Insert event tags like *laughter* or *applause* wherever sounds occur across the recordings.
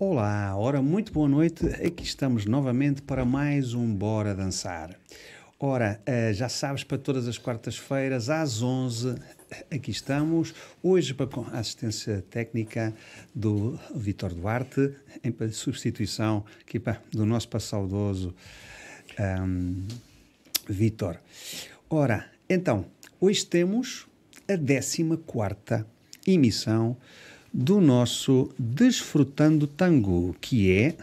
Olá, ora, muito boa noite. Aqui estamos novamente para mais um Bora Dançar. Ora, eh, já sabes, para todas as quartas-feiras, às 11, aqui estamos. Hoje, para a assistência técnica do Vitor Duarte, em substituição aqui, do nosso passaudoso um, Vitor. Ora, então, hoje temos a 14 emissão do nosso Desfrutando Tango, que é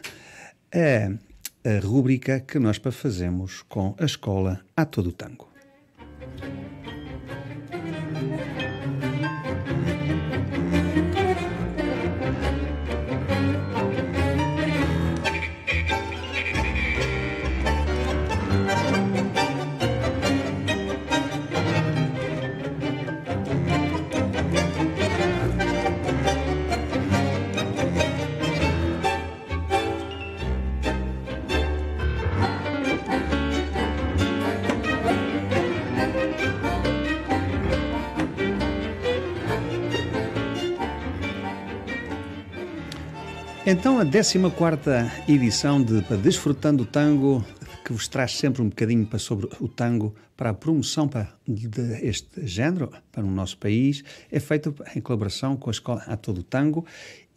a, a rúbrica que nós fazemos com a escola A Todo Tango. Então, a 14 edição de para Desfrutando o Tango, que vos traz sempre um bocadinho para sobre o tango, para a promoção para, deste género para o nosso país, é feita em colaboração com a Escola A Todo Tango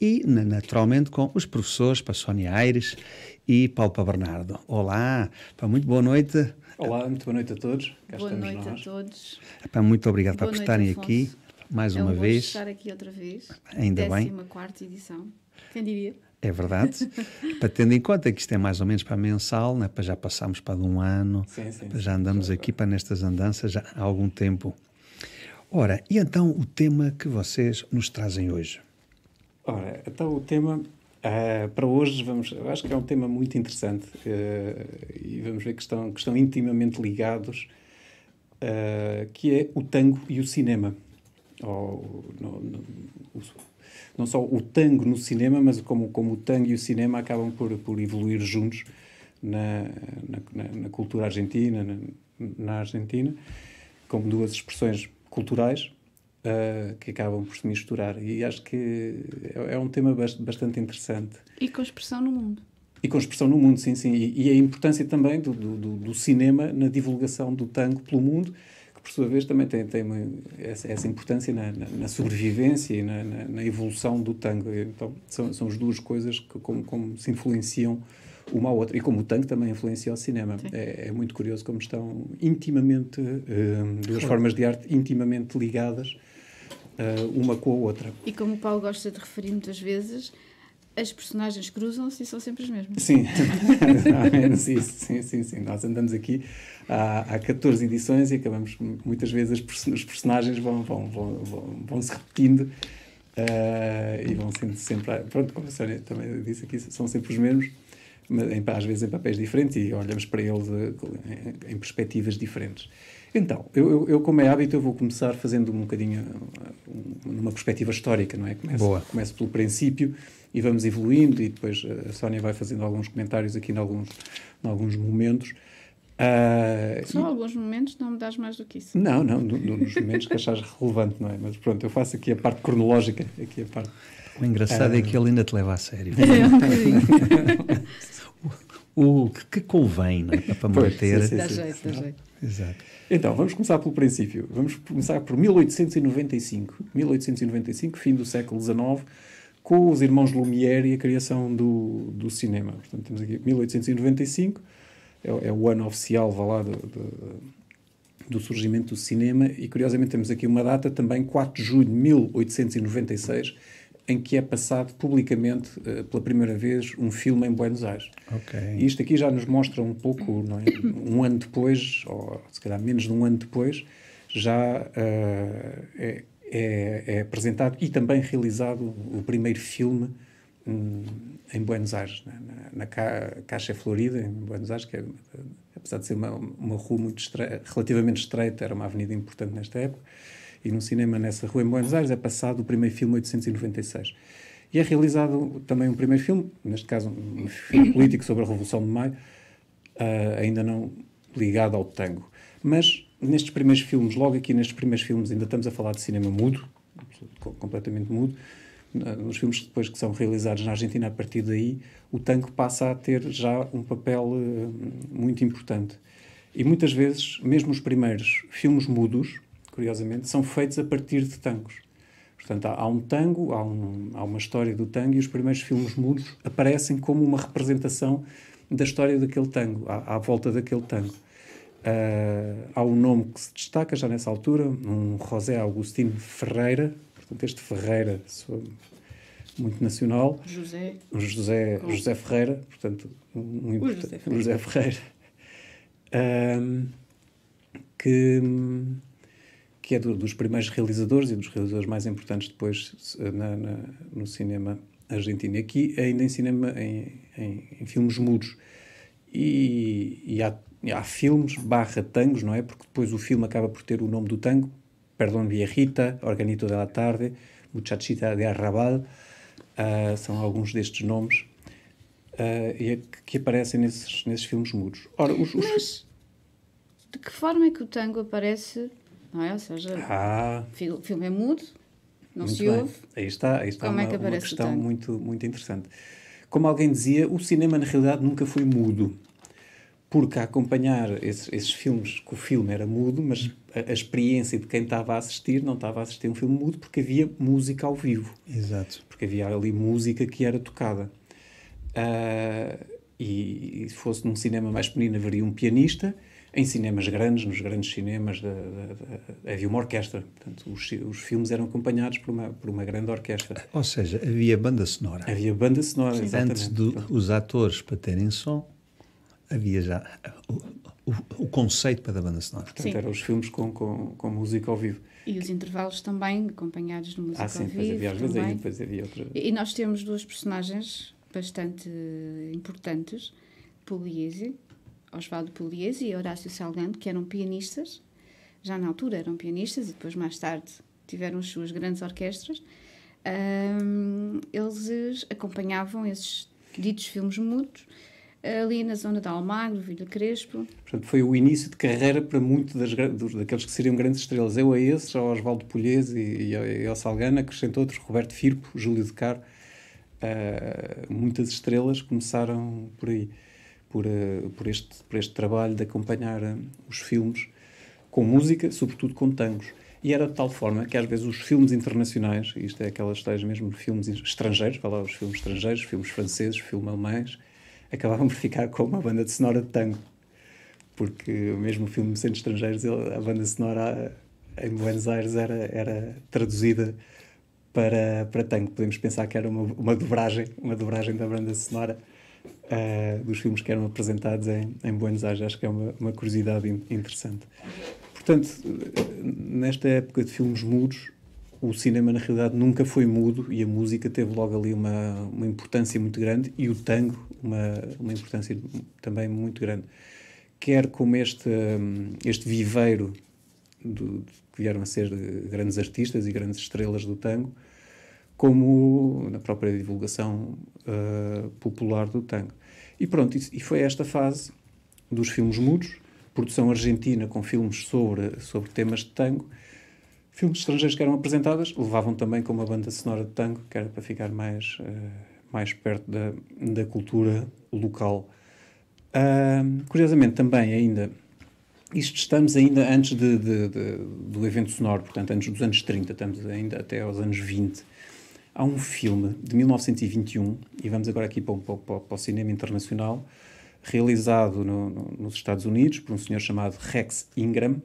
e, naturalmente, com os professores, para Sónia Aires e Paulo para Bernardo. Olá, para muito boa noite. Olá, muito boa noite a todos. Cá boa noite nós. a todos. Epá, muito obrigado boa por estarem aqui mais é uma um vez. estar aqui outra vez. Ainda bem. 14 edição. Quem diria? É verdade. *laughs* para tendo em conta que isto é mais ou menos para mensal, né? para já passamos para um ano, sim, sim, já andamos sim, aqui para nestas andanças já há algum tempo. Ora, e então o tema que vocês nos trazem hoje? Ora, então o tema uh, para hoje, vamos, acho que é um tema muito interessante uh, e vamos ver que estão, que estão intimamente ligados, uh, que é o tango e o cinema. Ou, no, no, não só o tango no cinema, mas como, como o tango e o cinema acabam por, por evoluir juntos na, na, na cultura argentina, na, na, Argentina, como duas expressões culturais uh, que acabam por se misturar. E acho que é, é um tema bastante interessante. E com expressão no mundo. E com expressão no mundo, sim, sim. E, e a importância também do, do, do, cinema na divulgação do tango pelo mundo por sua vez, também tem, tem uma, essa, essa, importância na, na, na sobrevivência e na, na, evolução do tango. Então, são, são as duas coisas que, como, como se influenciam uma à outra. E como o tango também influencia o cinema. É, é, muito curioso como estão intimamente, uh, duas formas de arte intimamente ligadas uh, uma com a outra. E como o Paulo gosta de referir muitas vezes, as personagens cruzam-se e são sempre as mesmas. Sim, *laughs* menos isso. Sim, sim, sim. Nós andamos aqui há, há 14 edições e acabamos, muitas vezes, os personagens vão, vão, vão, vão, vão se repetindo uh, e vão sendo sempre. Pronto, como a Sónia também disse aqui, são sempre os mesmos, mas em, às vezes em papéis diferentes e olhamos para eles em, em perspectivas diferentes. Então, eu, eu, eu, como é hábito, eu vou começar fazendo um bocadinho numa perspectiva histórica, não é? Começo, Boa. começo pelo princípio e vamos evoluindo e depois a Sónia vai fazendo alguns comentários aqui em alguns, em alguns momentos. Uh, Só e... alguns momentos, não me dás mais do que isso. Não, não, nos momentos que achares relevante, não é? Mas pronto, eu faço aqui a parte cronológica, aqui a parte... O engraçado uh... é que ele ainda te leva a sério. É, um bocadinho. *laughs* o, o que convém, não é? Para pois, manter... Sim, sim, dá jeito, dá jeito. Exato. Então, vamos começar pelo princípio. Vamos começar por 1895. 1895, fim do século XIX, com os irmãos Lumière e a criação do, do cinema. Portanto, temos aqui 1895, é, é o ano oficial, vá lá, do, do, do, surgimento do cinema, e curiosamente temos aqui uma data também, 4 de julho de 1896, em que é passado publicamente, uh, pela primeira vez, um filme em Buenos Aires. Okay. E isto aqui já nos mostra um pouco, é? *laughs* um ano depois, ou se calhar menos de um ano depois, já uh, é, é, é, apresentado e também realizado o primeiro filme um, em Buenos Aires, na, na, na Caixa Florida, em Buenos Aires, que é, apesar de ser uma, uma rua muito estre relativamente estreita, era uma avenida importante nesta época, e no cinema nessa rua em Buenos Aires é passado o primeiro filme 896. E é realizado também um primeiro filme, neste caso um filme político sobre a Revolução de Maio, uh, ainda não ligado ao tango. Mas nestes primeiros filmes, logo aqui nestes primeiros filmes, ainda estamos a falar de cinema mudo, completamente mudo, nos filmes depois que são realizados na Argentina, a partir daí, o tango passa a ter já um papel uh, muito importante. E muitas vezes, mesmo os primeiros filmes mudos, curiosamente, são feitos a partir de tangos. Portanto, há, há um tango, há, um, há, uma história do tango e os primeiros filmes mudos aparecem como uma representação da história daquele tango, à, à volta daquele tango. Uh, há um nome que se destaca já nessa altura, um José Agostinho Ferreira, portanto este Ferreira muito nacional. José. José, José Ferreira, portanto, um o José Ferreira. José Ferreira um, que, que é do, dos primeiros realizadores e dos realizadores mais importantes depois na, na, no cinema argentino. E aqui ainda em cinema, em, em, em filmes mudos. E, e há, há, filmes barra tangos, não é? Porque depois o filme acaba por ter o nome do tango, Perdón Viejita, Organito de la Tarde, Muchachita de Arrabal, uh, são alguns destes nomes uh, que, aparecem nesses, nesses filmes mudos. Ora, os, os... Mas de que forma é que o tango aparece? Não é? Ou seja, ah, o filme é mudo, não muito se bem. ouve. Aí está, aí está Como uma, é que uma aparece o questão muito, muito interessante. Como alguém dizia, o cinema na realidade nunca foi mudo. Porque a acompanhar esses, esses filmes, que o filme era mudo, mas a, a, experiência de quem estava a assistir não estava a assistir um filme mudo porque havia música ao vivo. Exato. Porque havia ali música que era tocada. Uh, e, e, se fosse num cinema mais pequenino haveria um pianista. Em cinemas grandes, nos grandes cinemas, da, da, da, havia uma orquestra. Portanto, os, os, filmes eram acompanhados por uma, por uma grande orquestra. Ou seja, havia banda sonora. Havia banda sonora, Sim. exatamente. Antes dos atores para terem som, havia já o, o, o, conceito para a banda sonora. Portanto, Sim. eram os filmes com, com, com música ao vivo. E os intervalos também, acompanhados de música Ah, sim, ao vivo. havia às vezes aí, depois havia outra. E nós temos duas personagens bastante importantes, Pugliese, Osvaldo Pugliese e Horácio Salgado, que eram pianistas, já na altura eram pianistas e depois mais tarde tiveram as suas grandes orquestras. Ahm, eles acompanhavam esses ditos filmes mudos ali na zona de Almagro, Vila Crespo. Portanto, foi o início de carreira para muitos daqueles que seriam grandes estrelas. Eu a esses, ao Osvaldo Polhese e, e, ao, Salgana, acrescento outros, Roberto Firpo, Júlio de Caro. Uh, muitas estrelas começaram por aí, por, uh, por, este, por este trabalho de acompanhar uh, os filmes com música, sobretudo com tangos. E era de tal forma que às vezes os filmes internacionais, isto é aquelas tais mesmo filmes estrangeiros, vai lá os filmes estrangeiros, filmes franceses, filmes alemães, acabavam por ficar com uma banda de sonora de tango. Porque mesmo o filme sendo estrangeiros, a banda sonora em Buenos Aires era, era traduzida para, para tango. Podemos pensar que era uma, uma dobragem, uma dobragem da banda sonora uh, dos filmes que eram apresentados em, em Buenos Aires. Acho que é uma, uma curiosidade interessante. Portanto, nesta época de filmes mudos, o cinema na realidade nunca foi mudo e a música teve logo ali uma, uma importância muito grande e o tango uma, uma importância também muito grande. Quer como este, este viveiro do, que vieram a ser grandes artistas e grandes estrelas do tango, como na própria divulgação uh, popular do tango. E pronto, e foi esta fase dos filmes mudos, produção argentina com filmes sobre, sobre temas de tango, filmes estrangeiros que eram apresentadas levavam também com uma banda sonora de tango, que era para ficar mais, uh, mais perto da, da cultura local. Uh, curiosamente, também ainda, isto estamos ainda antes de, de, de, do evento sonoro, portanto, antes dos anos 30, estamos ainda até aos anos 20. Há um filme de 1921, e vamos agora aqui para, para, para, o cinema internacional, realizado no, no, nos Estados Unidos por um senhor chamado Rex Ingram,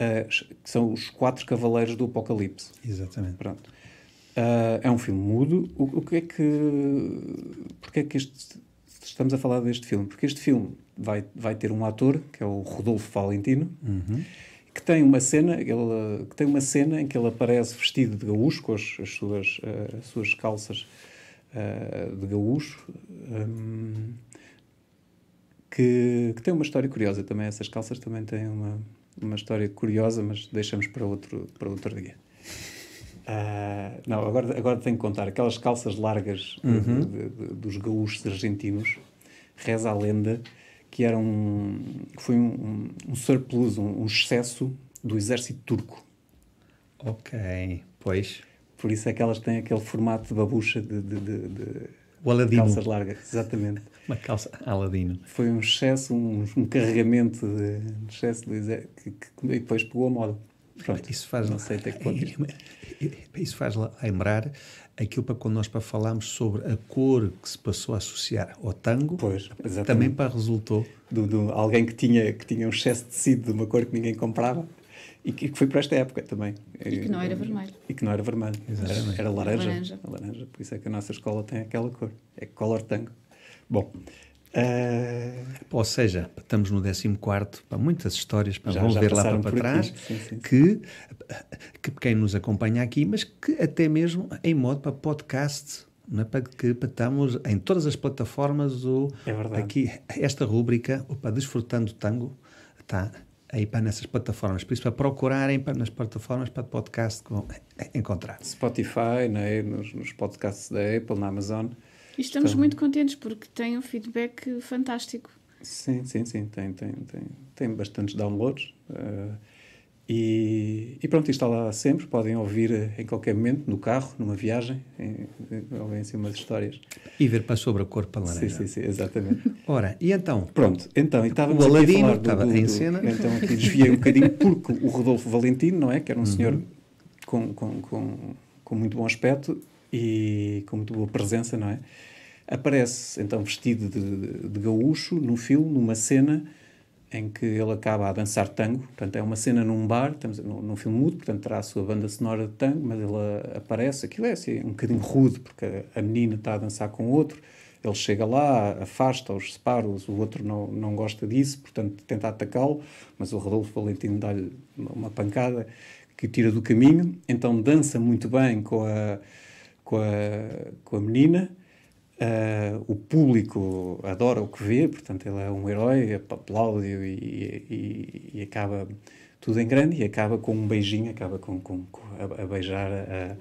uh, que são os Quatro Cavaleiros do Apocalipse. Exatamente. Pronto. Uh, é um filme mudo. O, o que é que. Porque é que este, estamos a falar deste filme? Porque este filme vai, vai ter um ator, que é o Rodolfo Valentino, uhum. que tem uma cena, ele, que tem uma cena em que ele aparece vestido de gaúcho, com as, as suas, uh, as suas calças uh, de gaúcho. Um, que, que, tem uma história curiosa também. Essas calças também têm uma, uma história curiosa, mas deixamos para outro, para outro dia. Uh, não, agora, agora tenho que contar. Aquelas calças largas uhum. de, de, dos gaúchos argentinos, reza a lenda que era um, foi um, um surplus, um, um, excesso do exército turco. Ok, pois. Por isso é que elas têm aquele formato de babucha de, de O Aladino. calças largas. Exatamente. *laughs* Uma calça Aladino. Foi um excesso, um, um carregamento de um excesso de que, que, que depois pegou a moda. Pronto. Isso faz, não sei até que ponto *laughs* isso faz lembrar aquilo para quando nós para falarmos sobre a cor que se passou a associar ao tango, Pois, exatamente. também para resultou do, do- alguém que tinha, que tinha um excesso de tecido de uma cor que ninguém comprava e que, que foi para esta época também. E que não era vermelho. E que não era vermelho. Exatamente. Era, era laranja. Laranja. Laranja. Por isso é que a nossa escola tem aquela cor. É color tango. Bom. eh, Ou seja, estamos no 14 para muitas histórias, para Já- vão já ver lá para, por trás. Sim, sim, sim. Que, que quem nos acompanha aqui, mas que até mesmo em modo para podcast, não é? para que para estamos em todas as plataformas, o, É verdade. aqui, esta rúbrica, o para Desfrutando Tango, está aí para nessas plataformas. Por isso, para procurarem para, nas plataformas para podcast que vão encontrar. Spotify, né, nos, nos podcasts da Apple, na Amazon. E estamos Estão- muito contentes porque tem um feedback fantástico. Sim, sim, sim. Tem, tem, tem, tem bastantes downloads. eh, e, e pronto, isto está lá sempre. Podem ouvir eh, em qualquer momento, no carro, numa viagem. em- em- Ouvem assim umas histórias. E ver para sobre a cor para laranja. Sim, sim, sim, exatamente. Ora, e então? Pronto, então, e estávamos O Aladino estava do- em do- cena. Então aqui desviei um bocadinho, porque o Rodolfo Valentino, não é? Que era Uhum. um senhor com, com, com, com muito bom aspecto e com muito boa presença, não é? Aparece, então, vestido de, de, de gaúcho no filme, numa cena em que ele acaba a dançar tango. Portanto, é uma cena num bar, estamos num, num filme mudo, portanto, terá a sua banda sonora de tango, mas ele aparece. Aquilo é assim, um bocadinho rude, porque a, menina está a dançar com outro. Ele chega lá, afasta-os, separa-os, o outro não, não gosta disso, portanto, tenta atacá-lo, mas o Rodolfo Valentino dá-lhe uma pancada que o tira do caminho. Então, dança muito bem com a, com a, com a menina. Ah, o público adora o que vê, portanto, ele é um herói, aplaude e, e, e acaba tudo em grande e acaba com um beijinho, acaba com, com, com a, a beijar a,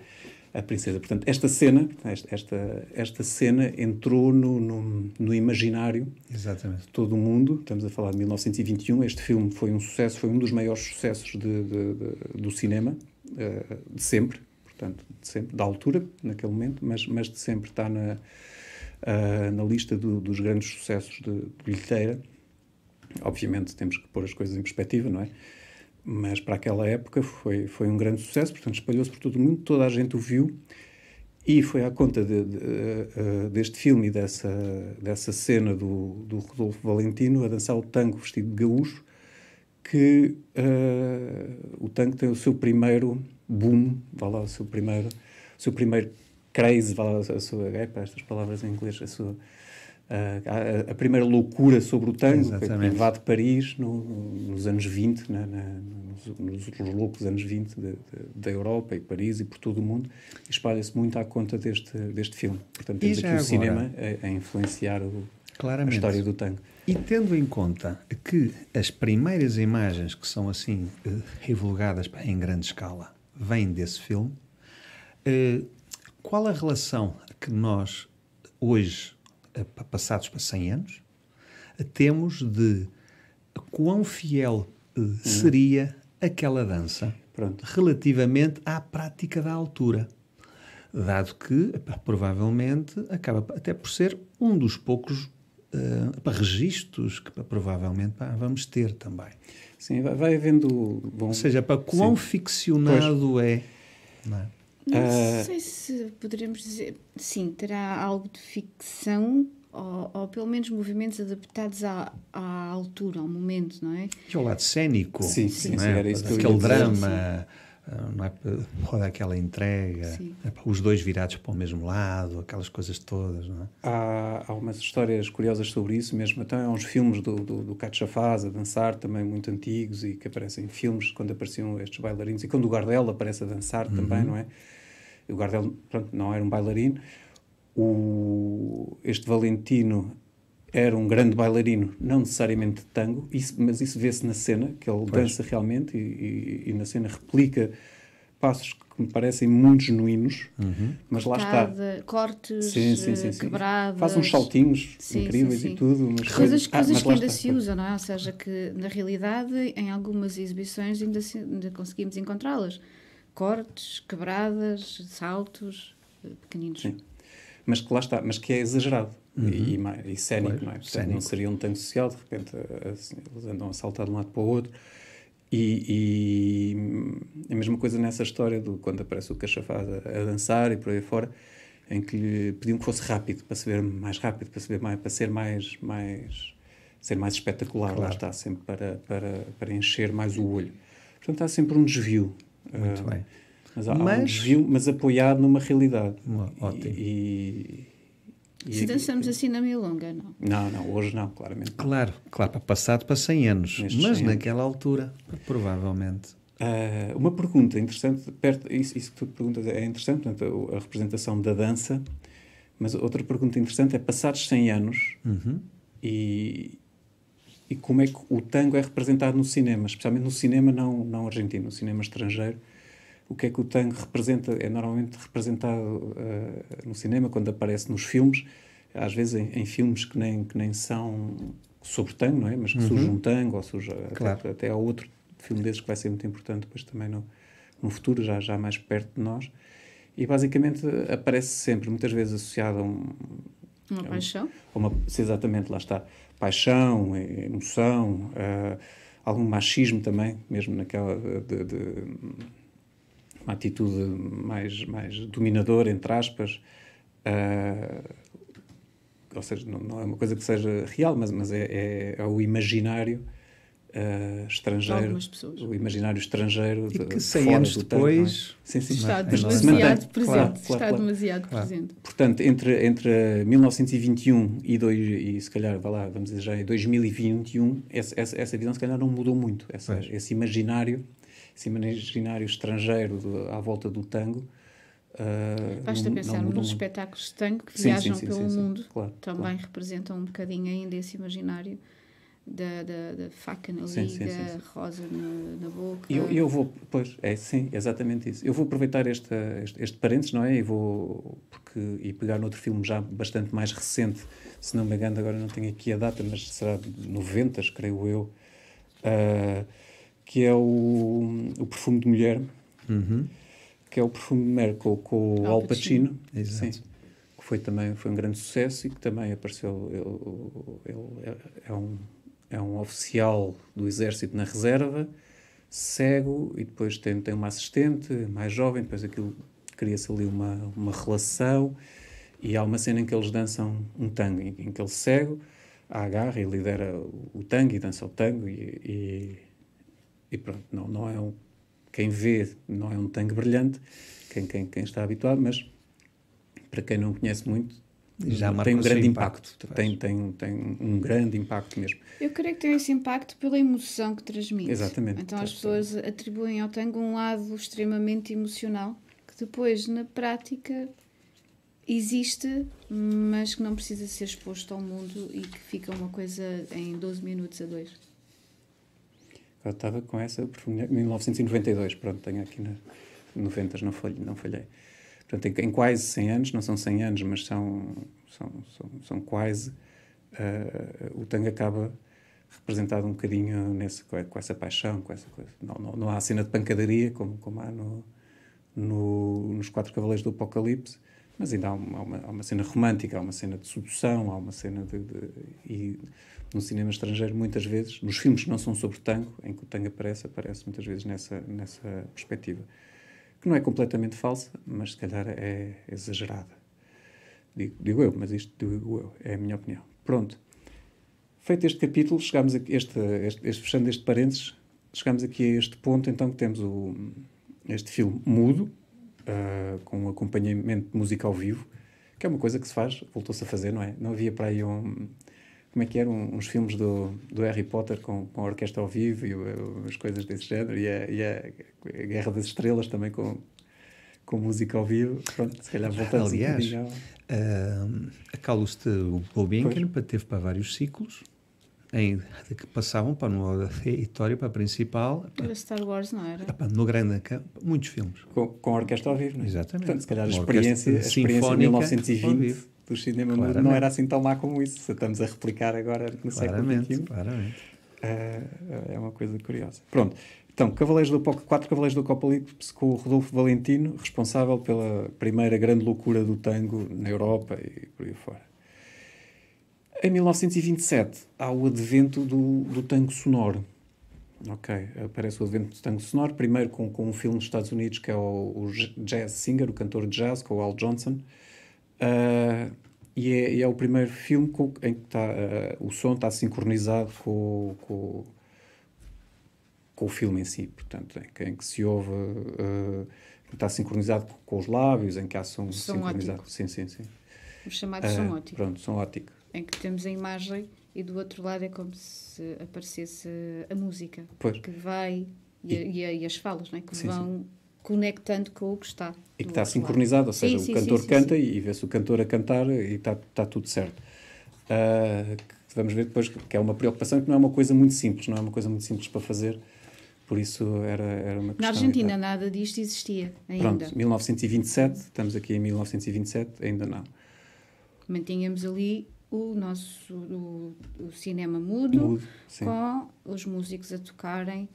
a princesa. Portanto, esta cena, esta, esta, cena entrou no, no, no imaginário Exatamente. de todo o mundo. Estamos a falar de 1921. Este filme foi um sucesso, foi um dos maiores sucessos de, de- de- do cinema eh, de sempre, portanto, de sempre, da altura, naquele momento, mas, mas de sempre está na, ah, na lista do- dos grandes sucessos de, de bilheteira. Obviamente temos que pôr as coisas em perspectiva, não é? Mas para aquela época foi, foi um grande sucesso, portanto espalhou-se por todo o mundo, toda a gente o viu e foi à conta de- de, eh, deste filme e dessa, dessa cena do, do Rodolfo Valentino a dançar o tango vestido de gaúcho que eh, o tango tem o seu primeiro boom, vá lá, o seu primeiro, o seu primeiro lá, a sua, é para estas palavras em inglês, a sua a, a- a primeira loucura sobre o tango, que invade Paris no- nos anos 20, na- na- nos, nos loucos anos 20 de- de- da Europa e Paris e por todo o mundo, espalha-se muito à conta deste, deste filme. Portanto, temos aqui o agora? cinema a, a influenciar o- a história do tango. E tendo em conta que as primeiras imagens que são assim eh, divulgadas pá, em grande escala vêm desse filme, eh, qual a relação que nós, hoje, pa- passados para 100 anos, temos de quão fiel eh, seria aquela dança Pronto. relativamente à prática da altura? Dado que, provavelmente, acaba até por ser um dos poucos epá, registros que provavelmente pá, vamos ter também. Sim, vai, vai havendo. Bom, Ou seja, para quão Sim. ficcionado é. não é? Não Ah. sei se poderemos dizer. Sim, terá algo de ficção ou, ou pelo menos movimentos adaptados à, à altura, ao momento, não é? E ao lado cénico, Sim, sim, não sim, é? era isso que eu aquele ia dizer. Ah, não é? toda aquela entrega, epá, os dois virados para o mesmo lado, aquelas coisas todas. Não é? Há, há umas histórias curiosas sobre isso mesmo. Até há uns filmes do, do, do Cacho Chafaz a dançar, também muito antigos, e que aparecem em filmes quando apareciam estes bailarinos. E quando o Gardel aparece a dançar também, não é? O Gardel, pronto, não era um bailarino. O, este Valentino era um grande bailarino, não necessariamente de tango, isso, mas isso vê-se na cena, que ele dança realmente e, e- e na cena replica passos que me parecem muito genuínos, mas lá está. Cortada, Cortes, Sim, sim, sim, sim. quebradas. Faz uns saltinhos Sim, incríveis sim, sim. e tudo. Mas Coisas, Ah, coisas mas que ainda está. se usam, não é? Ou seja, que na realidade, em algumas exibições, ainda, se- ainda conseguimos encontrá-las. cortes, quebradas, saltos, eh, pequeninos. Sim. Mas que lá está, mas que é exagerado e, e, e cénico, Pois, não é? Portanto, cénico. não seria um tanque social, de repente eles andam a saltar de um lado para o outro. E, e a mesma coisa nessa história do quando aparece o cachafado a, a dançar e por aí fora, em que lhe pediam que fosse rápido, para se ver mais rápido, para, se ver mais, para ser mais, mais ser mais espetacular, lá Claro. está, sempre para, para, para encher mais o olho. Portanto, há sempre um desvio. Muito Ah, bem. Mas há, há um Mas- desvio, mas apoiado numa realidade. Uma- ótimo. E, e- Se e- dançamos assim na milonga, não. Não, não, hoje não, claramente. não. Claro, claro, para passado para 100 anos. Nestes mas 100 anos. naquela altura, provavelmente. Ah, uma pergunta interessante, perto, isso, isso que tu perguntas é interessante, portanto, a, a representação da dança, mas outra pergunta interessante é, passados 100 anos, Uhum. e, e como é que o tango é representado no cinema, especialmente no cinema não, não argentino, no cinema estrangeiro, o que é que o tango representa, é normalmente representado ah, no cinema, quando aparece nos filmes, às vezes em, em filmes que nem, que nem são sobre tango, não é? Mas que surge um tango, ou surge Claro. até, até há outro filme desses que vai ser muito importante depois também no, no futuro, já, já mais perto de nós. E basicamente aparece sempre, muitas vezes associado a um, Uma paixão. a uma, se exatamente, lá está, paixão, emoção, ah, algum machismo também, mesmo naquela de, de- uma atitude mais, mais dominadora, entre aspas, ah, ou seja, não, não é uma coisa que seja real, mas, mas é, é, é o imaginário ah, estrangeiro, algumas pessoas. o imaginário estrangeiro E de- que 100 fora anos é? depois- Sim, sim. Está Mas demasiado presente. Claro, claro, está claro. demasiado Claro. presente. Portanto, entre, entre 1921 e, dois, e se calhar, vá lá, vamos dizer já em 2021, essa, essa, essa visão se calhar não mudou muito. Essa, esse imaginário, esse imaginário estrangeiro de- à volta do tango. ah, Basta não- pensar nos espetáculos de tango que Sim, viajam sim, sim, pelo sim, sim. mundo. Claro, Também claro. representam um bocadinho ainda esse imaginário da, da, da faca na Sim, liga, sim, sim, sim. rosa na, na boca. E eu, eu vou, pois, é sim, exatamente isso. Eu vou aproveitar esta, este, este parênteses, não é? E vou, porque, e pegar noutro filme já bastante mais recente, se não me engano, agora não tenho aqui a data, mas será de 90, creio eu, ah, que é o, o Perfume de Mulher, Uhum. que é o Perfume de Mulher com, com o Al Al Pacino, Exato. que foi também foi um grande sucesso e que também apareceu, ele, ele é, é um, é um oficial do exército na reserva, cego, e depois tem, tem uma assistente mais jovem, depois aquilo cria-se ali uma, uma relação, e há uma cena em que eles dançam um tango, em, em que ele cego, a agarra e lidera o, tango e dança o tango, e, e, e pronto, não, não é um, quem vê não é um tango brilhante, quem, quem, quem está habituado, mas para quem não conhece muito, Já tem um grande impacto, impacto. Tem, tem, tem um grande impacto mesmo. Eu creio que tem esse impacto pela emoção que transmite. Exatamente. Então as pessoas atribuem ao tango um lado extremamente emocional que depois, na prática, existe, mas que não precisa ser exposto ao mundo e que fica uma coisa em 12 minutos a dois. Eu estava com essa perfume 1992, pronto, tenho aqui na 90, não falhei. Não falhei. Portanto, em, em quase 100 anos, não são 100 anos, mas são, são, são, são quase, ah, o tango acaba representado um bocadinho nesse, com, essa paixão, com essa coisa. Não, não, não há cena de pancadaria, como, como há no, no, nos Quatro Cavaleiros do Apocalipse, mas ainda há uma, há uma, há uma cena romântica, há uma cena de sedução, há uma cena de, de- e no cinema estrangeiro muitas vezes, nos filmes que não são sobre tango, em que o tango aparece, aparece muitas vezes nessa, nessa perspectiva, que não é completamente falsa, mas se calhar é exagerada. Digo, digo eu, mas isto digo eu, é a minha opinião. Pronto. Feito este capítulo, chegamos a este, este, este- fechando este parênteses, chegamos aqui a este ponto, então que temos o, este filme mudo, ah, com um acompanhamento ao vivo, que é uma coisa que se faz, voltou-se a fazer, não é? Não havia para aí um. Como é que eram uns filmes do, do Harry Potter com, com a orquestra ao vivo e uh, as coisas desse género, e a, e a- a Guerra das Estrelas também com, com música ao vivo. Pronto, se calhar voltamos Aliás, um ao- Ah, a Carlos de Gulbenkian teve para vários ciclos em, de que passavam para no *laughs* editório, para a principal, Era Star Wars, não era? para, no grande campo, muitos filmes. com, com a orquestra ao vivo, não é? Exatamente. Portanto, se calhar a Uma experiência, a experiência de sinfónica ao 1920 vivo. Do cinema Claramente. não era assim tão má como isso. Se estamos a replicar agora no século Claramente, XXI. claramente. É, é uma coisa curiosa. Pronto, Então, Cavaleiros do Apocalipse, quatro Cavaleiros do Apocalipse com o Rodolfo Valentino, responsável pela primeira grande loucura do tango na Europa e por aí fora. Em 1927 há o advento do, do tango sonoro. Ok, aparece o advento do tango sonoro, primeiro com, com um filme nos Estados Unidos que é o, o Jazz Singer, o cantor de jazz, com o Al Johnson. Uh, e, é, e, é, o primeiro filme com, em que tá, uh, o som está sincronizado com, com, com, o filme em si, portanto, em, em que se ouve, uh, está sincronizado com, com, os lábios, em que há som, som sincronizado. Ótico. Sim, sim, sim. O chamado som ótico. Pronto, som ótico em que temos a imagem e do outro lado é como se aparecesse a música pois. que vai e, e, e, as falas, não é? que sim, vão sim. Conectando com o que está. E que está sincronizado, lado. ou seja, sim, o cantor canta e vê-se o cantor a cantar e está, está tudo certo. Uh, vamos ver depois que é uma preocupação que não é uma coisa muito simples, não é uma coisa muito simples para fazer. Por isso era, era uma questão. Na Argentina nada disto existia ainda. Pronto, 1927, estamos aqui em 1927, ainda não. Mantínhamos ali o nosso o, o cinema mudo, mudo com os músicos a tocarem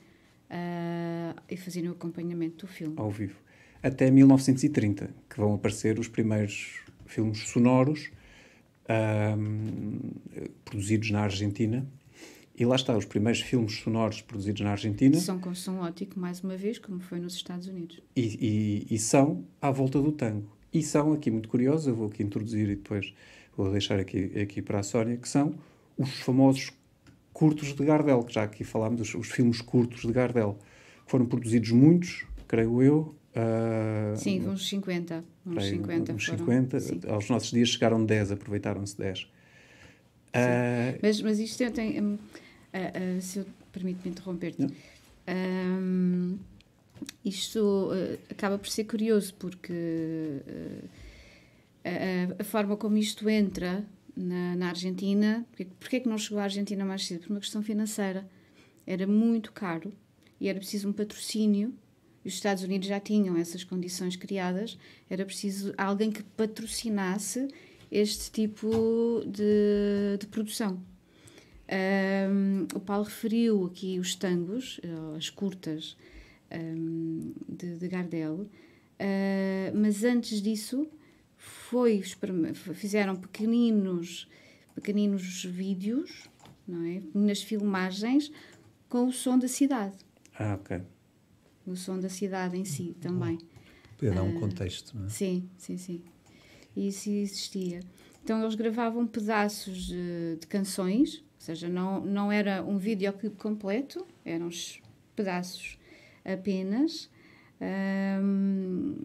uh, e fazerem o acompanhamento do filme. Ao vivo. Até 1930, que vão aparecer os primeiros filmes sonoros produzidos na Argentina. E lá está, os primeiros filmes sonoros produzidos na Argentina. São com som ótico, mais uma vez, como foi nos Estados Unidos. E, e, e são à volta do tango. E são aqui muito curiosos, eu vou aqui introduzir e depois vou deixar aqui, aqui para a Sónia, que são os famosos curtos de Gardel, que já aqui falámos dos os filmes curtos de Gardel. Foram produzidos muitos, creio eu. Uh, sim, uns 50. Uns 50, uns 50 aos nossos dias chegaram 10, aproveitaram-se 10. Uh, mas, mas isto tem. Um, uh, uh, se eu permite-me interromper-te. Um, isto acaba por ser curioso porque a, a, forma como isto entra na, na Argentina, porque é que não chegou à Argentina mais cedo? Por uma questão financeira. Era muito caro e era preciso um patrocínio. Os Estados Unidos já tinham essas condições criadas, era preciso alguém que patrocinasse este tipo de, de produção. Um, o Paulo referiu aqui os tangos, eh, as curtas um, de, de, Gardel, uh, mas antes disso foi, fizeram pequeninos, pequeninos vídeos, não é? Nas filmagens com o som da cidade. Ah, ok. O som da cidade em si também. Para dar um uh, contexto, não é? Sim, sim, sim. Isso existia. Então eles gravavam pedaços de, de canções, ou seja, não, não era um videoclipe completo, eram pedaços apenas. Um,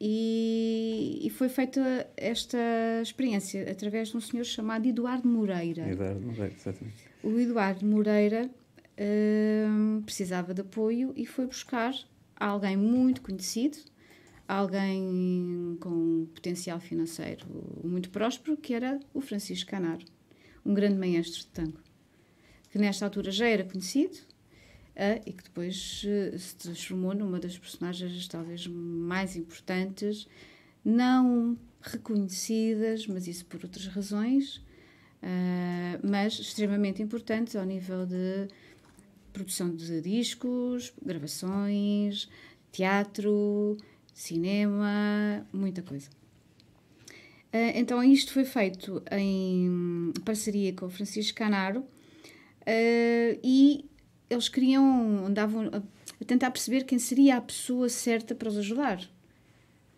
e, e, foi feita esta experiência através de um senhor chamado Eduardo Moreira. Eduardo Moreira, exatamente. O Eduardo Moreira um, precisava de apoio e foi buscar alguém muito conhecido, alguém com potencial financeiro muito próspero, que era o Francisco Canaro, um grande maestro de tango, que nesta altura já era conhecido, e que depois uh, se transformou numa das personagens talvez mais importantes, não reconhecidas, mas isso por outras razões, uh, mas extremamente importantes ao nível de produção de discos, gravações, teatro, cinema, muita coisa. Então, isto foi feito em parceria com o Francisco Canaro e eles queriam, andavam a, a tentar perceber quem seria a pessoa certa para os ajudar.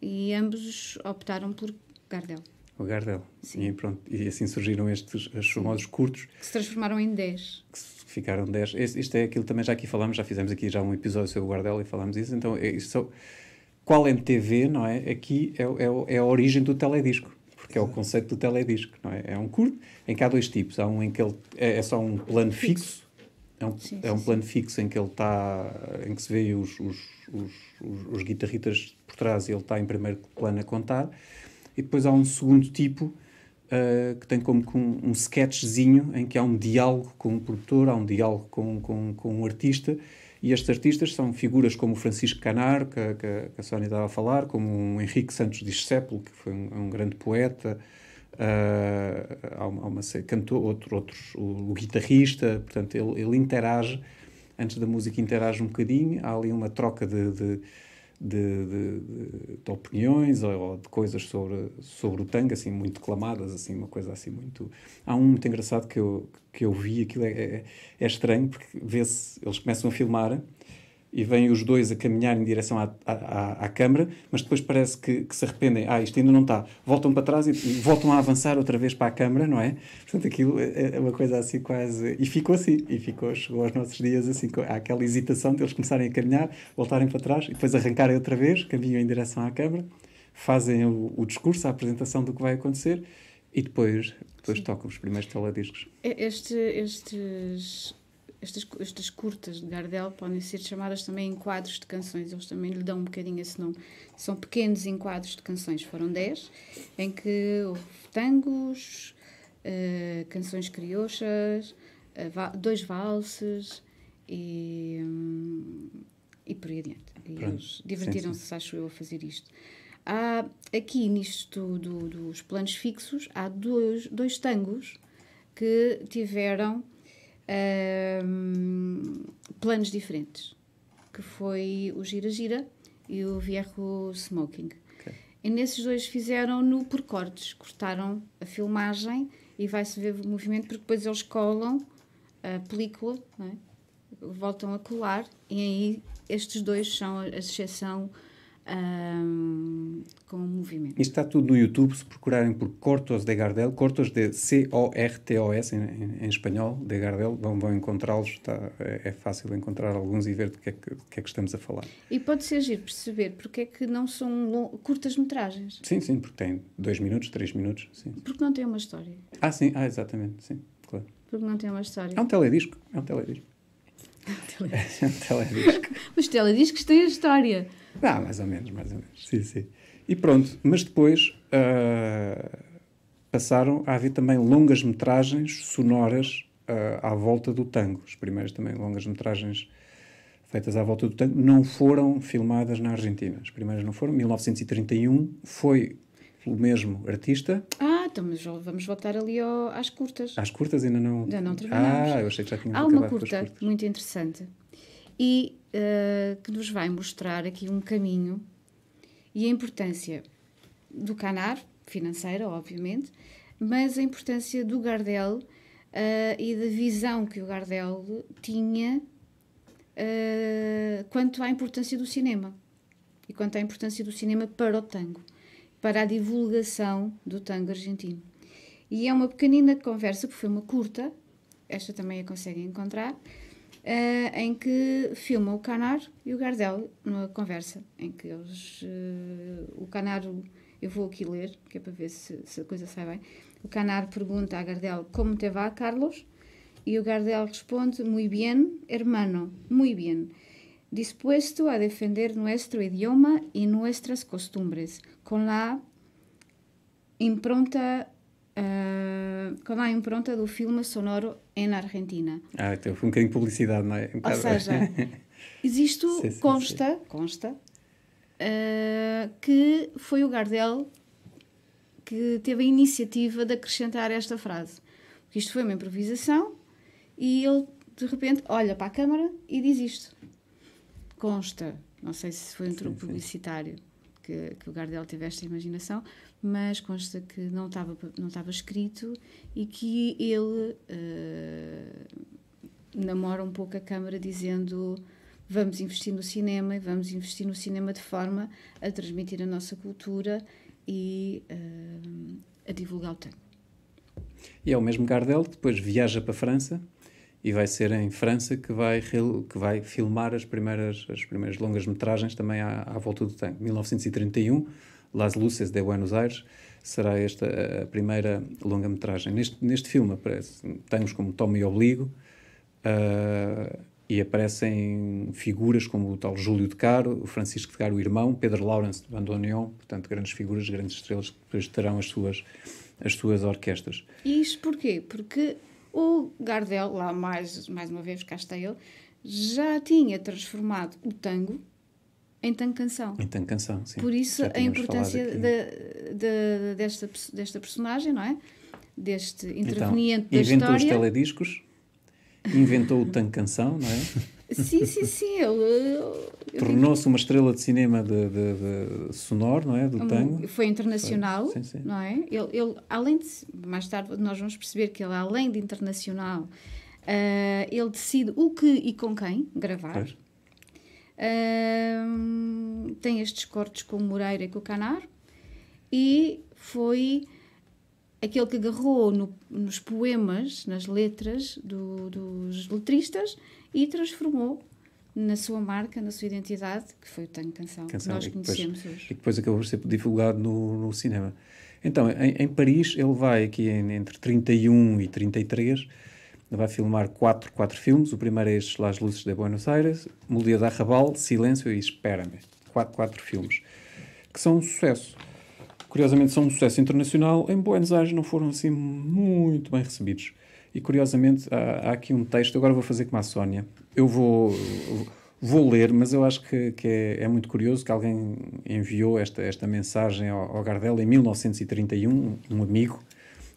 E ambos optaram por Gardel. O Gardel. Sim. E, pronto, e assim surgiram estes os famosos curtos. Que se transformaram em 10. Que ficaram 10. Isto é aquilo também já aqui falamos, já fizemos aqui já um episódio sobre o Gardel e falamos isso. Então, é, isso, qual MTV, não é? Aqui é, é, é a origem do teledisco. Porque é o conceito do teledisco, não é? É um curto em que há dois tipos. Há um em que ele é, é só um plano fixo é um, sim, é um plano sim. fixo em que ele está, em que se vê os, os, os, os, guitarristas por trás e ele está em primeiro plano a contar. E depois há um segundo tipo uh, que tem como um, um sketchzinho em que há um diálogo com um produtor, há um diálogo com, com, com um artista. E estes artistas são figuras como o Francisco Canar, que, que, que a Sónia estava a falar, como o Henrique Santos Discépolo, que foi um, um grande poeta, Uh, há uma, há uma cantor, outro, outros, o, o, guitarrista, portanto, ele, ele interage antes da música interage um bocadinho, há ali uma troca de, de, de, de, opiniões ou, ou, de coisas sobre, sobre o tango, assim, muito declamadas, assim, uma coisa assim muito... Há um muito engraçado que eu, que eu vi, aquilo é, é, é estranho, porque vê-se, eles começam a filmar e vêm os dois a caminhar em direção à, à, à câmara, mas depois parece que, que, se arrependem. Ah, isto ainda não está. Voltam para trás e, e, voltam a avançar outra vez para a câmara, não é? Portanto, aquilo é, é uma coisa assim quase... E ficou assim. E ficou, chegou aos nossos dias assim, há aquela hesitação de eles começarem a caminhar, voltarem para trás e depois arrancarem outra vez, caminham em direção à câmara, fazem o, o discurso, a apresentação do que vai acontecer e depois, depois tocam os primeiros telediscos. Este, estes estas, estas curtas de Gardel podem ser chamadas também enquadros de canções, eles também lhe dão um bocadinho esse nome. São pequenos enquadros de canções, foram 10, em que houve tangos, uh, canções criochas, uh, dois valses e, um, e por aí adiante. E eles divertiram-se, acho eu, a fazer isto. Há, aqui nisto do, dos planos fixos, há dois, dois tangos que tiveram um, planos diferentes, que foi o Gira Gira e o Viejo Smoking. Okay. E nesses dois fizeram-no por cortes, cortaram a filmagem e vai-se ver o movimento, porque depois eles colam a película, é? voltam a colar, e aí estes dois são a exceção um, com o movimento. Isto está tudo no YouTube, se procurarem por Cortos de Gardel, Cortos de C-O-R-T-O-S em, em, em, espanhol, de Gardel, vão, vão encontrá-los, é, é, fácil encontrar alguns e ver do que, é que, do que é que estamos a falar. E pode ser giro perceber porque é que não são curtas metragens. Sim, sim, porque tem dois minutos, três minutos, sim. Porque não tem uma história. Ah, sim, ah, exatamente, sim, claro. Porque não tem uma história. É um teledisco, é um teledisco. *laughs* é um teledisco. *laughs* Os telediscos têm a história. Ah, mais ou menos, mais ou menos. Sim, sim. E pronto, mas depois uh, passaram a haver também longas metragens sonoras uh, à volta do tango. As primeiras também longas metragens feitas à volta do tango não foram filmadas na Argentina. As primeiras não foram. 1931 foi o mesmo artista. Ah, então mas vamos voltar ali ao, às curtas. Às curtas ainda não. Ainda não terminamos. Ah, eu achei que já tinha Há uma curta muito interessante e uh, que nos vai mostrar aqui um caminho e a importância do canar, financeira, obviamente, mas a importância do Gardel uh, e da visão que o Gardel tinha uh, quanto à importância do cinema e quanto à importância do cinema para o tango, para a divulgação do tango argentino. E é uma pequenina conversa, que foi uma curta, esta também a conseguem encontrar, uh, em que filma o Canar e o Gardel numa conversa, em que eles. Uh, o Canar, eu vou aqui ler, que é para ver se, se a coisa sai bem. O Canar pergunta a Gardel como te va, Carlos? E o Gardel responde: Muy bien, hermano, muy bien. Dispuesto a defender nuestro idioma y nuestras costumbres, con la impronta uh, com a impronta do filme sonoro em Argentina. Ah, então foi um bocadinho de publicidade, não é? Um Ou seja, *laughs* existe, sim, sim, consta, sim. consta uh, que foi o Gardel que teve a iniciativa de acrescentar esta frase. Porque isto foi uma improvisação e ele, de repente, olha para a câmara e diz isto. Consta. Não sei se foi um truque publicitário que, que o Gardel teve esta imaginação, mas consta que não estava, não estava escrito e que ele uh, namora um pouco a Câmara dizendo vamos investir no cinema e vamos investir no cinema de forma a transmitir a nossa cultura e uh, a divulgar o tango. E é o mesmo Gardel que depois viaja para a França e vai ser em França que vai, que vai filmar as primeiras, as primeiras longas metragens também à, à volta do tango. 1931 Las Luces de Buenos Aires, será esta a primeira longa-metragem. Neste, neste filme aparece temos como Tommy Obligo uh, e aparecem figuras como o tal Júlio de Caro, o Francisco de Caro, o irmão, Pedro Lawrence de Bandoneon, portanto, grandes figuras, grandes estrelas que depois terão as suas, as suas orquestras. E isto porquê? Porque o Gardel, lá mais, mais uma vez cá está ele, já tinha transformado o tango em tanto canção. Em tanto canção, sim. Por isso a importância de, de, desta, desta personagem, não é? Deste então, interveniente então, da inventou história. Inventou os telediscos, inventou o tanque canção, não é? Sim, sim, sim. Ele, Tornou-se uma estrela de cinema de, de, de sonoro, não é? Do tango. Foi internacional, Foi, sim, sim. não é? Ele, ele, além de, mais tarde nós vamos perceber que ele, além de internacional, ah, ele decide o que e com quem gravar. Pois. Ah, tem estes cortes com o Moreira e com o Canaro e foi aquele que agarrou no- nos poemas, nas letras do- dos letristas e transformou na sua marca, na sua identidade, que foi o Tango Canção, Canção, que nós e depois- conhecemos E hoje. que depois acabou por ser divulgado no, no cinema. Então, em, em Paris, ele vai aqui em- entre 31 e 33, ele vai filmar quatro, quatro filmes. O primeiro é este, Las Luzes de Buenos Aires, Melodia da Arrabal, Silêncio e Espera-me. Quatro, quatro filmes, que são um sucesso. Curiosamente, são um sucesso internacional. Em Buenos Aires não foram assim muito bem recebidos. E curiosamente, há, há aqui um texto, agora vou fazer como a Sónia. Eu vou, vou ler, mas eu acho que, que é, é muito curioso que alguém enviou esta, esta mensagem ao, ao Gardel em 1931, um amigo,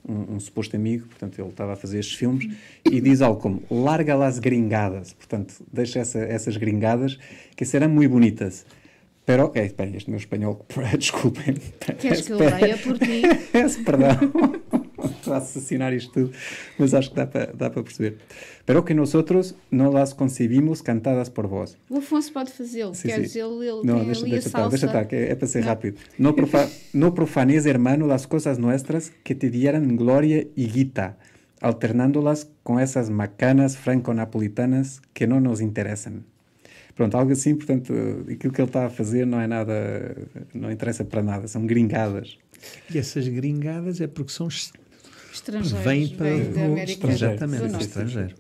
um, um suposto amigo, portanto ele estava a fazer estes filmes, e diz algo como larga las gringadas, portanto deixa essa, essas gringadas que serão muito bonitas. Pero, é, bem, este meu espanhol, *laughs* desculpem. Queres que eu leia por ti? *laughs* Peço perdão. *laughs* Estou a assassinar isto tudo, mas acho que dá para dá para perceber. Pero que nosotros no las concebimos cantadas por vos. O Afonso pode fazê-lo. Sim. dizer, ele, ele Não, tem deixa, ali deixa a estar, salsa. deixa estar, que é, é para ser Não. rápido. No, profa, no profanes, hermano, las cosas nuestras que te dieran gloria y guita, alternándolas con esas macanas franco-napolitanas que não nos interessam. Pronto, algo assim, portanto, aquilo que ele está a fazer não é nada, não interessa para nada, são gringadas. E essas gringadas é porque são Estrangeiros. vêm para vêm da o América estrangeiro. exatamente, do Norte. estrangeiro.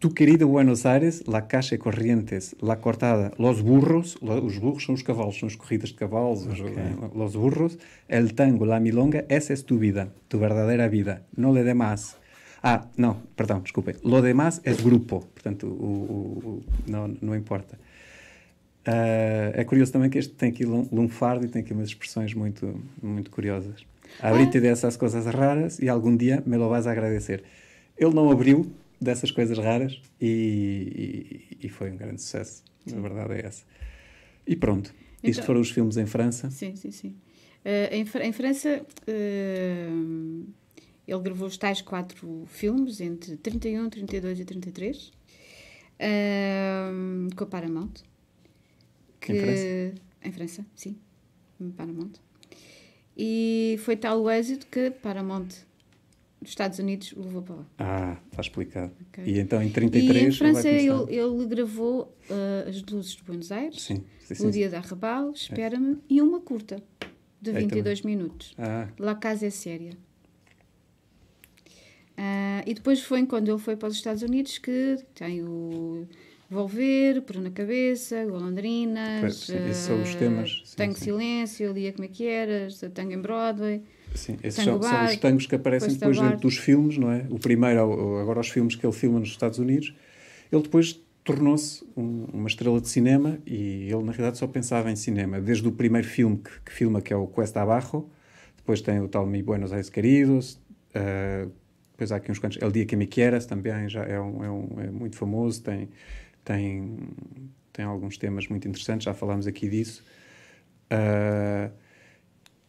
Tu querido Buenos Aires, la calle Corrientes, la cortada, los burros, lo- os burros são os cavalos, são as corridas de cavalos, os- los burros, el tango, la milonga, esa es tu vida, tu verdadera vida, no le demás. Ah, não, perdão, desculpem. Lo demás es grupo, portanto, o, o- o- não, não importa. Ah, é curioso também que este tem aqui lun- lunfardo e tem aqui umas expressões muito, muito curiosas. Abrir-te dessas coisas raras e algum dia me lo vas a agradecer. Ele não abriu dessas coisas raras e, e- e foi um grande sucesso. A verdade é essa. E pronto. Isto Então- foram os filmes em França. Sim, sim, sim. Eh, em, em França, eh, ele gravou os tais quatro filmes entre 31, 32 e 33, eh, com a Paramount. Em França? Em França, sim. Paramount. E foi tal o êxito que Paramount dos Estados Unidos o levou para lá. Ah, está explicado. Ok. E então em E 33 em ele vai França ele, ele gravou eh, As Luzes de Buenos Aires, Sim, sim, sim. O Dia da Arrabal, Espera-me e uma curta de Aí também. 22 minutos. Ah, La Casa é Séria. Ah, e depois foi quando ele foi para os Estados Unidos que tem o Volver, Por na Cabeça, Golondrinas, sim, esses são os temas, sim, Tango sim. Silêncio, Lia Como é que Eras, Tango em Broadway. sim. Esses são, são os Bar, tangos que aparecem depois Bar. dentro dos filmes, não é? O primeiro, é agora os filmes que ele filma nos Estados Unidos, ele depois tornou-se um- uma estrela de cinema e ele na realidade só pensava em cinema. Desde o primeiro filme que, que filma, que é o Cuesta Abajo, depois tem o tal Mi Buenos Aires Queridos, ah, depois há aqui uns quantos, El Dia que Me Quieras também já é, um, é, um- é muito famoso, tem, tem, tem alguns temas muito interessantes, já falámos aqui disso. Ah,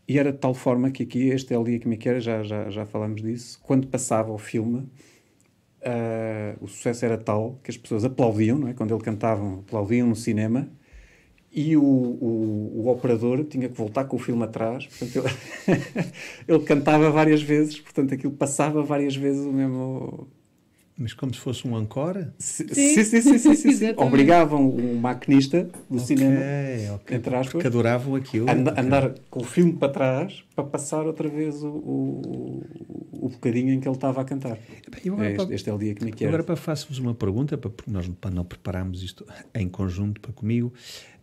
e era de tal forma que aqui, este é o dia que me quer, já, já, já falámos disso, quando passava o filme, ah, o sucesso era tal que as pessoas aplaudiam, não é? quando ele cantava, aplaudiam no cinema, e o, o, o operador tinha que voltar com o filme atrás, portanto, ele, *laughs* ele cantava várias vezes, portanto, aquilo passava várias vezes o mesmo, Mas como se fosse um encore? Sim, Sim. sim, sim, sim, sim. *laughs* Obrigavam o maquinista do cinema Ok, ok. entre aspas, Porque adoravam aquilo. a anda- Ok. andar com o filme para trás para passar outra vez o, o, o bocadinho em que ele estava a cantar. Bem, É, para- este, este é o dia que me quer. Agora para faço-vos uma pergunta, para, porque nós para não prepararmos isto em conjunto para comigo,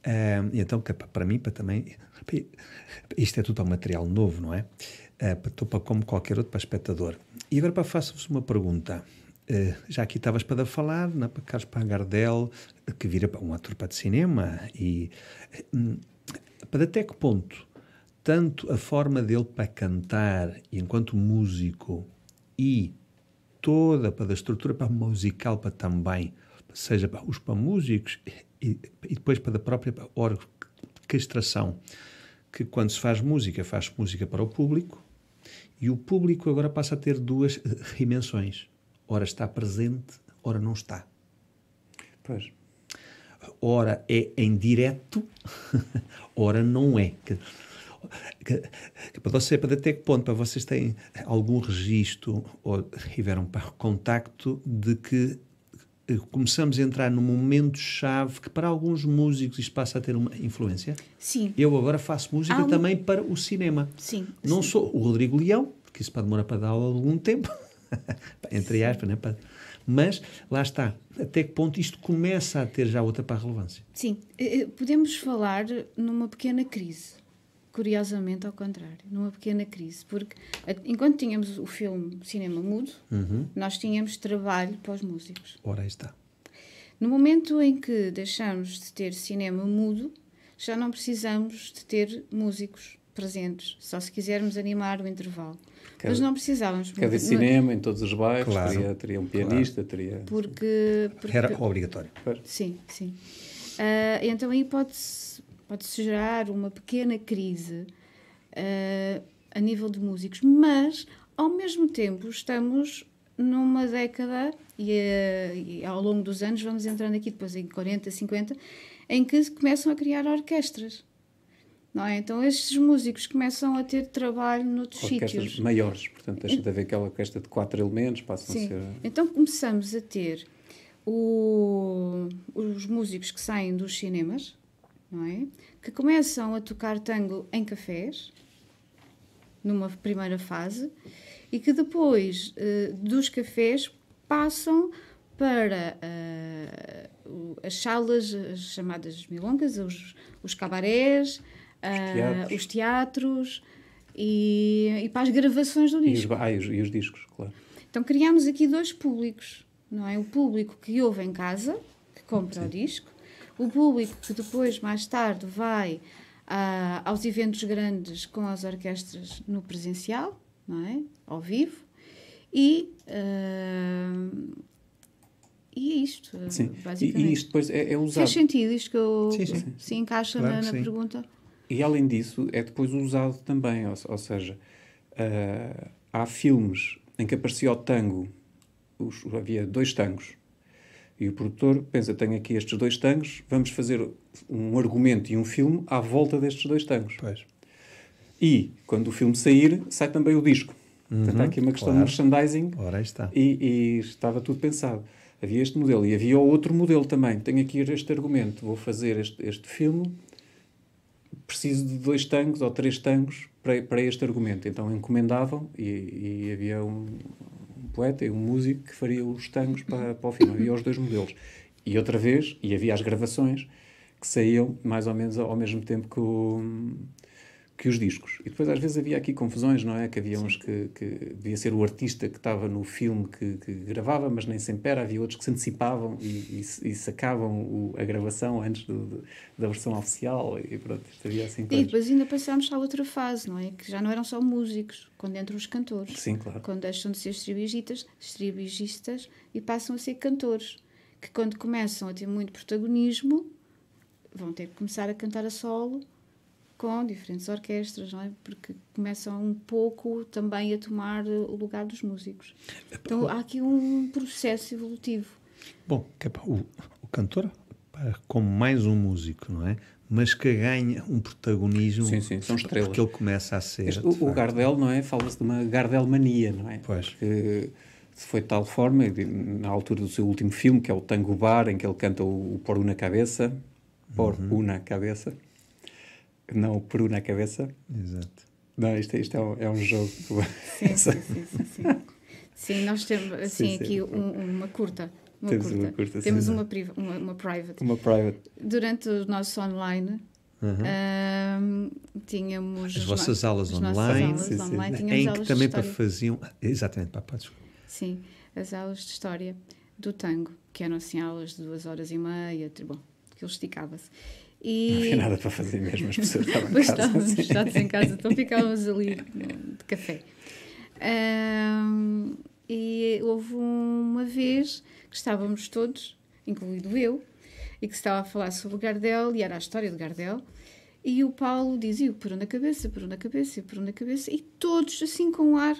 ah, e então que é para, mim, para também, isto é tudo para material novo, não é? Ah, para, tu- para como qualquer outro, para espectador. E agora para faço-vos uma pergunta. Ah, já aqui estavas para falar, não é? para Carlos Pagardel, que vira um ator para de cinema, e hum, para até que ponto tanto a forma dele para cantar enquanto músico e toda para a estrutura para musical para também seja para os para músicos e, e depois para a própria orquestração, que quando se faz música, faz música para o público, e o público agora passa a ter duas dimensões. Ora está presente, ora não está. Pois. Ora é em direto, *laughs* ora não é. Que, que, que para você, para até que ponto para vocês têm algum registro ou tiveram contacto de que eh, começamos a entrar num momento-chave que para alguns músicos isto passa a ter uma influência? Sim. Eu agora faço música um... também para o cinema. Sim. Não sim. sou o Rodrigo Leão, porque isso pode demorar para dar algum tempo, *laughs* entre aspas, né? mas lá está. Até que ponto isto começa a ter já outra para a relevância? Sim. Eh, podemos falar numa pequena crise curiosamente ao contrário, numa pequena crise, porque enquanto tínhamos o filme Cinema Mudo, uhum. nós tínhamos trabalho para os músicos. Ora, aí está. No momento em que deixamos de ter cinema mudo, já não precisamos de ter músicos presentes, só se quisermos animar o intervalo. Cada, Mas não precisávamos. Cada cinema, em todos os bairros, claro. teria, teria um pianista, claro. teria... Porque, porque, Era obrigatório. Sim, sim. Uh, então aí pode-se pode-se gerar uma pequena crise uh, a nível de músicos, mas ao mesmo tempo estamos numa década e, uh, e, ao longo dos anos vamos entrando aqui depois em 40, 50, em que se começam a criar orquestras. Não é? Então estes músicos começam a ter trabalho noutros orquestras sítios. maiores, portanto deixa de haver aquela orquestra de quatro elementos, passam Sim. a ser... Então começamos a ter o, os músicos que saem dos cinemas, não é? Que começam a tocar tango em cafés, numa primeira fase, e que depois uh, dos cafés passam para uh, as salas as chamadas milongas, os, os cabarés, os uh, teatros, os teatros e, e, para as gravações do disco. E os, ah, e os, e os discos, claro. Então criamos aqui dois públicos, não é? O público que ouve em casa, que compra Sim. o disco, o público que depois, mais tarde, vai ah, aos eventos grandes com as orquestras no presencial, não é? Ao vivo. E, uh, e é isto, sim. basicamente. E, e isto depois é, é usado... Faz sentido isto que eu, sim, sim. se encaixa claro na, na pergunta? E além disso, é depois usado também, ou, ou seja, uh, há filmes em que aparecia o tango, os, havia dois tangos, e o produtor pensa: tenho aqui estes dois tangos, vamos fazer um argumento e um filme à volta destes dois tangos. Pois. E quando o filme sair, sai também o disco. Uhum, Portanto, há aqui uma questão claro. de merchandising. Ora, está. E, e, estava tudo pensado. Havia este modelo e havia outro modelo também. Tenho aqui este argumento, vou fazer este, este filme, preciso de dois tangos ou três tangos para, para este argumento. Então encomendavam e, e havia um, poeta e um músico que faria os tangos para, para o filme. Havia os dois modelos. E outra vez, e havia as gravações que saíam mais ou menos ao mesmo tempo que, o, que os discos. E depois às vezes havia aqui confusões, não é? Que havia uns que, que devia ser o artista que estava no filme que, que gravava, mas nem sempre era. Havia outros que se antecipavam e, e, e sacavam o, a gravação antes do, do, da versão oficial. E pronto, isto havia assim coisas. E depois ainda passámos à outra fase, não é? Que já não eram só músicos, quando entram os cantores. Sim, claro. Quando deixam de ser estribigistas, estribigistas e passam a ser cantores. Que quando começam a ter muito protagonismo, vão ter que começar a cantar a solo com diferentes orquestras, não é? Porque começam um pouco também a tomar o lugar dos músicos. Então há aqui um processo evolutivo. Bom, o, o cantor como mais um músico, não é? Mas que ganha um protagonismo. Sim, sim, são estrelas. Porque ele começa a ser. Este, o, o Gardel, não é? Fala-se de uma Gardelmania, não é? Pois. Porque foi de tal forma, na altura do seu último filme, que é o Tango Bar, em que ele canta o, o Por Una Cabeça, Por uhum. Una Cabeça, não o Peru na cabeça. Exato. Não, isto, isto é, um, é um jogo. Sim, sim, sim, sim, sim. nós temos assim, sim, aqui um, uma curta. Uma temos curta. uma curta. Temos sim, uma, uma, uma private. Uma private. Durante o nosso online, Uhum. tínhamos as vossas aulas online, aulas sim, online sim. em que também para faziam exatamente para sim as aulas de história do tango que eram assim aulas de duas horas e meia bom aquilo esticava-se e... Não havia nada para fazer mesmo, as pessoas estavam em casa. estávamos fechados em casa, então ficávamos ali *laughs* de café. Um, e houve uma vez que estávamos todos incluído eu, e que se estava a falar sobre Gardel, e era a história de Gardel. E o Paulo dizia, peru na cabeça, peru na cabeça, peru na cabeça, e todos assim com um ar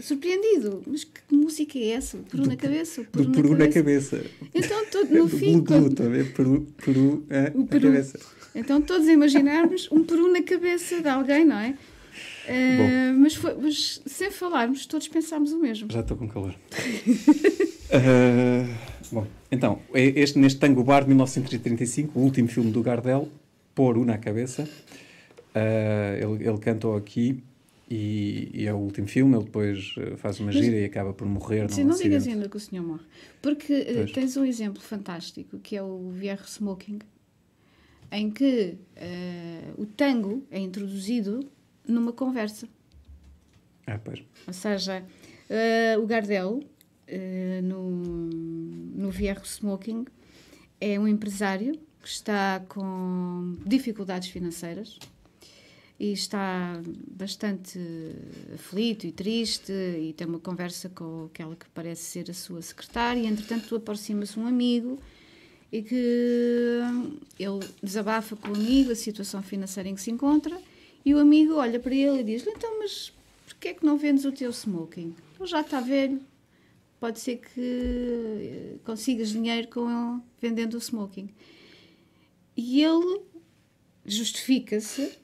surpreendido. Mas que música é essa? Peru na cabeça? Peru do peru na cabeça. Então, todo, no *laughs* fim... Quando... Peru, peru, é, o peru. cabeça. Então, todos imaginarmos um peru na cabeça de alguém, não é? Uh, mas, foi, mas sem falarmos, todos pensámos o mesmo. Já estou com calor. uh, *laughs* bom, então, é este, neste Tango Bar de 1935, o último filme do Gardel, Pôr o na cabeça, uh, ele, ele cantou aqui e, e, é o último filme, ele depois faz uma gira mas, e acaba por morrer. Sim, não digas ainda que o senhor morre. Porque uh, tens um exemplo fantástico, que é o VR Smoking, em que uh, o tango é introduzido numa conversa. Ah, pois. Ou seja, uh, o Gardel, uh, no, no VR Smoking, é um empresário que está com dificuldades financeiras e está bastante aflito e triste e tem uma conversa com aquela que parece ser a sua secretária. Entretanto, aproxima-se um amigo e que ele desabafa com o amigo a situação financeira em que se encontra e o amigo olha para ele e diz então, mas porquê é que não vendes o teu smoking? Ele já está velho, pode ser que eh, consigas dinheiro com ele vendendo o smoking. E ele justifica-se,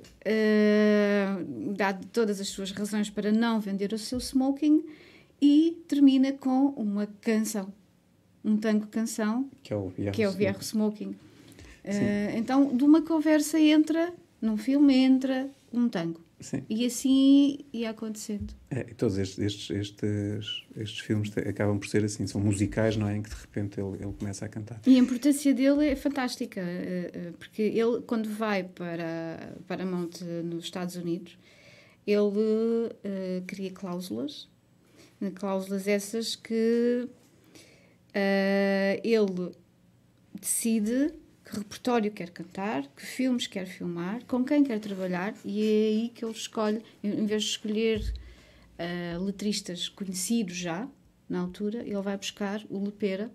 uh, dá todas as suas razões para não vender o seu smoking e termina com uma canção um tango canção, que é o Vierro, que é o Vierro Smoking. Uh, então, de uma conversa entra, num filme entra um tango. Sim. E assim ia acontecendo. É, e todos estes, estes, estes, estes filmes acabam por ser assim, são musicais, não é? Em que de repente ele, ele começa a cantar. E a importância dele é fantástica, eh, eh, porque ele, quando vai para, para Monte nos Estados Unidos, ele uh, cria cláusulas, cláusulas essas que Uh, ele decide que repertório quer cantar, que filmes quer filmar, com quem quer trabalhar, e é aí que ele escolhe, em vez de escolher uh, letristas conhecidos já, na altura, ele vai buscar o Lepera,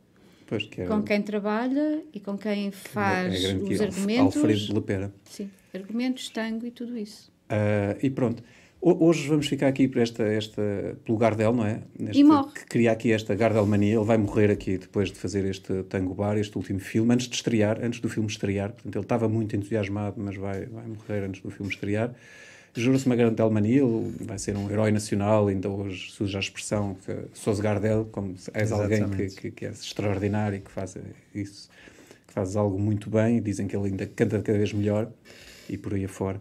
é com quem trabalha e com quem faz é os argumentos. Alfredo Lepera. Sim, argumentos, tango e tudo isso. Uh, e pronto. Hoje vamos ficar aqui por esta, esta, pelo Gardel, não é? Neste, e morre. Que cria aqui esta Gardelmania. Ele vai morrer aqui depois de fazer este Tango Bar, este último filme, antes de estrear, antes do filme estrear. Portanto, ele estava muito entusiasmado, mas vai, vai morrer antes do filme estrear. Jura-se uma grande Delmania, ele vai ser um herói nacional, ainda hoje surge a expressão que sou Gardel, como és Exatamente. alguém que, que, que é extraordinário e que faz isso, que faz algo muito bem, dizem que ele ainda canta cada vez melhor e por aí afora.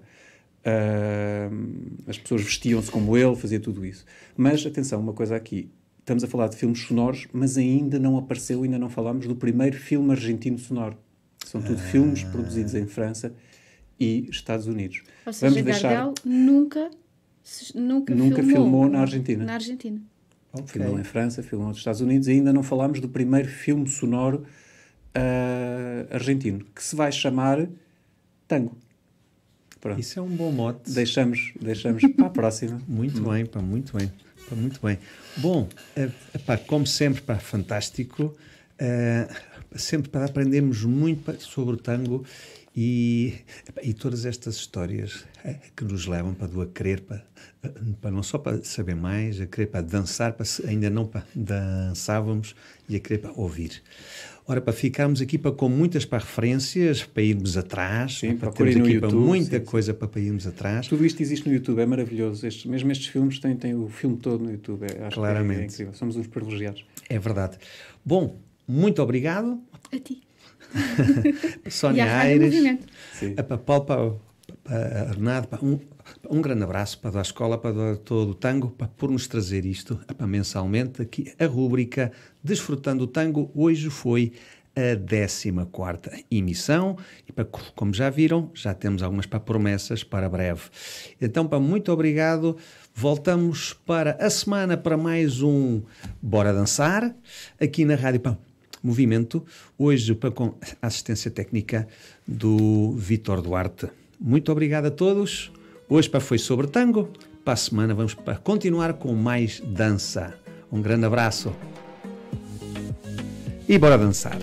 Uh, as pessoas vestiam-se como ele, fazia tudo isso. Mas atenção, uma coisa aqui: estamos a falar de filmes sonoros, mas ainda não apareceu, ainda não falámos do primeiro filme argentino sonoro. São tudo ah. filmes produzidos em França e Estados Unidos. Ou seja, Vamos deixar... Gardel nunca, nunca, nunca filmou, filmou na Argentina. Na Argentina. Okay. Filmou em França, filmou nos Estados Unidos e ainda não falámos do primeiro filme sonoro uh, argentino, que se vai chamar Tango. Pronto. Isso é um bom mote. Deixamos, deixamos *laughs* para a próxima. Muito bem, pá, muito bem. Pá, muito bem. Bom, é, pá, como sempre, pá, fantástico. É, sempre para aprendermos muito sobre o tango e, e todas estas histórias é, que nos levam para do a querer, para, para não só para saber mais, a querer para dançar, para ainda não para dançávamos e a querer para ouvir. Ora, para ficarmos aqui para, com muitas para referências, para irmos atrás, sim, para termos aqui YouTube, para muita sim, coisa para, para irmos atrás. Tudo isto existe no YouTube, é maravilhoso. Estes, mesmo estes filmes têm, têm o filme todo no YouTube. É, acho Claramente. Que é, é incrível. Somos uns privilegiados. É verdade. Bom, muito obrigado. A ti. *laughs* Sónia Aires. A Paulo, para, para Renato, para um, um grande abraço para a escola, para todo o tango, para por nos trazer isto para mensalmente aqui a rúbrica Desfrutando o Tango. Hoje foi a 14 emissão e para, como já viram, já temos algumas para promessas para breve. Então, para muito obrigado. Voltamos para a semana para mais um Bora Dançar aqui na Rádio Pão. Movimento, hoje com a assistência técnica do Vitor Duarte. Muito obrigado a todos. Hoje para foi sobre tango. Para a semana vamos para continuar com mais dança. Um grande abraço. e bora dançar.